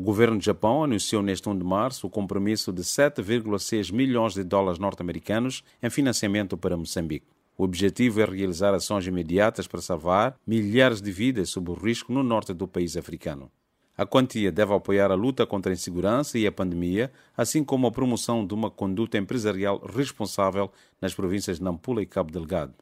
O governo do Japão anunciou neste 1 de março o compromisso de 7,6 milhões de dólares norte-americanos em financiamento para Moçambique. O objetivo é realizar ações imediatas para salvar milhares de vidas sob o risco no norte do país africano. A quantia deve apoiar a luta contra a insegurança e a pandemia, assim como a promoção de uma conduta empresarial responsável nas províncias de Nampula e Cabo Delgado.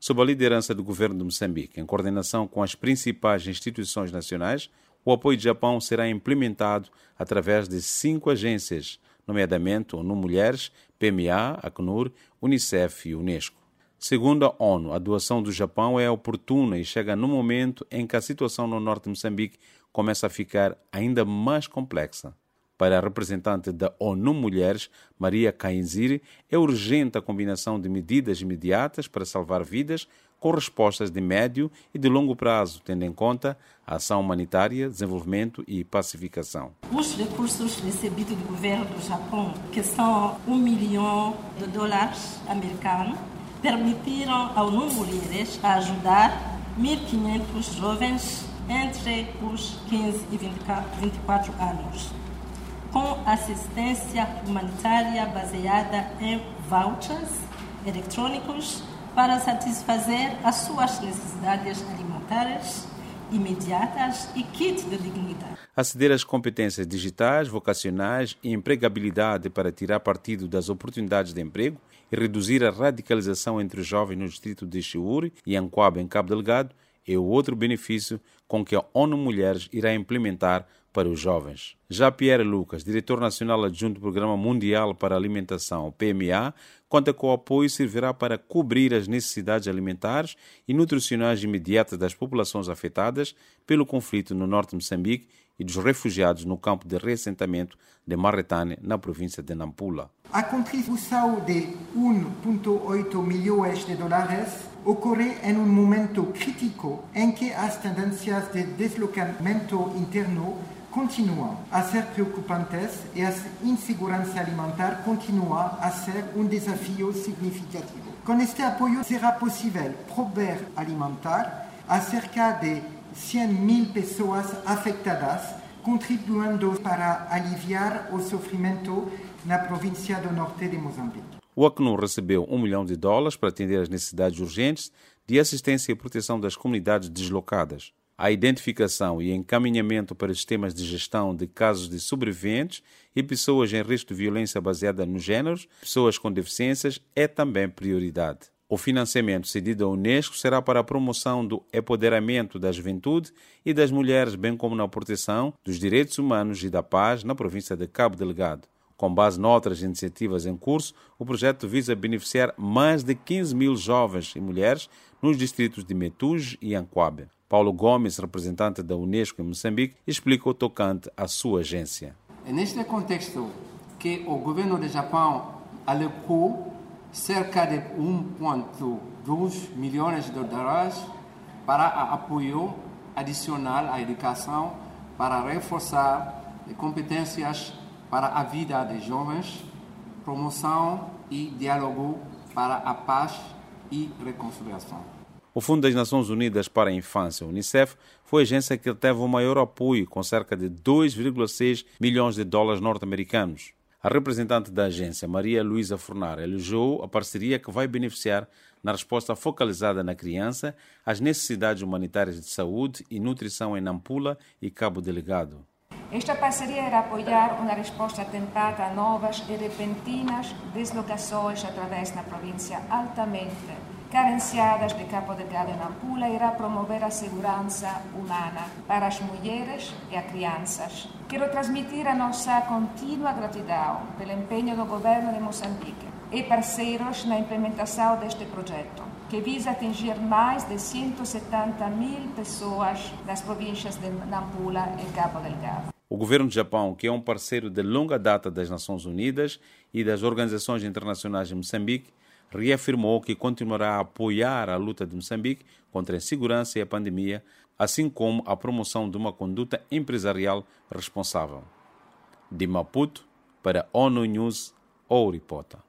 Sob a liderança do governo de Moçambique, em coordenação com as principais instituições nacionais, o apoio do Japão será implementado através de cinco agências, nomeadamente ONU Mulheres, PMA, Acnur, Unicef e Unesco. Segundo a ONU, a doação do Japão é oportuna e chega no momento em que a situação no norte de Moçambique começa a ficar ainda mais complexa. Para a representante da ONU Mulheres, Maria Kainziri, é urgente a combinação de medidas imediatas para salvar vidas com respostas de médio e de longo prazo, tendo em conta a ação humanitária, desenvolvimento e pacificação. Os recursos recebidos do governo do Japão, que são um milhão de dólares americanos, permitiram ao ONU Mulheres ajudar 1.500 jovens entre os 15 e 24 anos, com assistência humanitária baseada em vouchers eletrônicos para satisfazer as suas necessidades alimentares imediatas e kit de dignidade. Aceder às competências digitais, vocacionais e empregabilidade para tirar partido das oportunidades de emprego e reduzir a radicalização entre os jovens no distrito de Chiuri e Anquaba, em Cabo Delgado, é o outro benefício com que a ONU Mulheres irá implementar para os jovens. Já Pierre Lucas, diretor nacional adjunto do Programa Mundial para a Alimentação, PMA, conta que o apoio servirá para cobrir as necessidades alimentares e nutricionais imediatas das populações afetadas pelo conflito no norte de Moçambique e dos refugiados no campo de reassentamento de Marretane, na província de Nampula. A contribuição de 1,8 milhões de dólares ocorre em um momento crítico em que as tendências de deslocamento interno continuam a ser preocupantes e a insegurança alimentar continua a ser um desafio significativo. Com este apoio será possível prover alimentar a cerca de 100 mil pessoas afetadas, contribuindo para aliviar o sofrimento na província do norte de Moçambique. O Acnur recebeu um milhão de dólares para atender às necessidades urgentes de assistência e proteção das comunidades deslocadas. A identificação e encaminhamento para sistemas de gestão de casos de sobreviventes e pessoas em risco de violência baseada nos géneros, pessoas com deficiências, é também prioridade. O financiamento cedido à Unesco será para a promoção do empoderamento da juventude e das mulheres, bem como na proteção dos direitos humanos e da paz na província de Cabo Delgado. Com base noutras iniciativas em curso, o projeto visa beneficiar mais de 15 mil jovens e mulheres nos distritos de Metuge e Anquabe. Paulo Gomes, representante da Unesco em Moçambique, explica o tocante à sua agência. É neste contexto que o governo do Japão alocou cerca de 1,2 milhões de dólares para apoio adicional à educação para reforçar competências para a vida de jovens, promoção e diálogo para a paz e reconciliação. O Fundo das Nações Unidas para a Infância, Unicef, foi a agência que teve o maior apoio, com cerca de 2,6 milhões de dólares norte-americanos. A representante da agência, Maria Luísa Fornar, elogiou a parceria que vai beneficiar na resposta focalizada na criança às necessidades humanitárias de saúde e nutrição em Nampula e Cabo Delegado. Esta parceria irá apoiar uma resposta temprana a novas e repentinas deslocações através da província altamente carenciadas de Cabo Delgado e Nampula irá promover a segurança humana para as mulheres e as crianças. Quero transmitir a nossa contínua gratidão pelo empenho do governo de Moçambique e parceiros na implementação deste projeto, que visa atingir mais de 170 mil pessoas das províncias de Nampula e Cabo Delgado. O governo do Japão, que é um parceiro de longa data das Nações Unidas e das organizações internacionais de Moçambique, reafirmou que continuará a apoiar a luta de Moçambique contra a insegurança e a pandemia, assim como a promoção de uma conduta empresarial responsável. De Maputo, para ONU News, ou Reporter.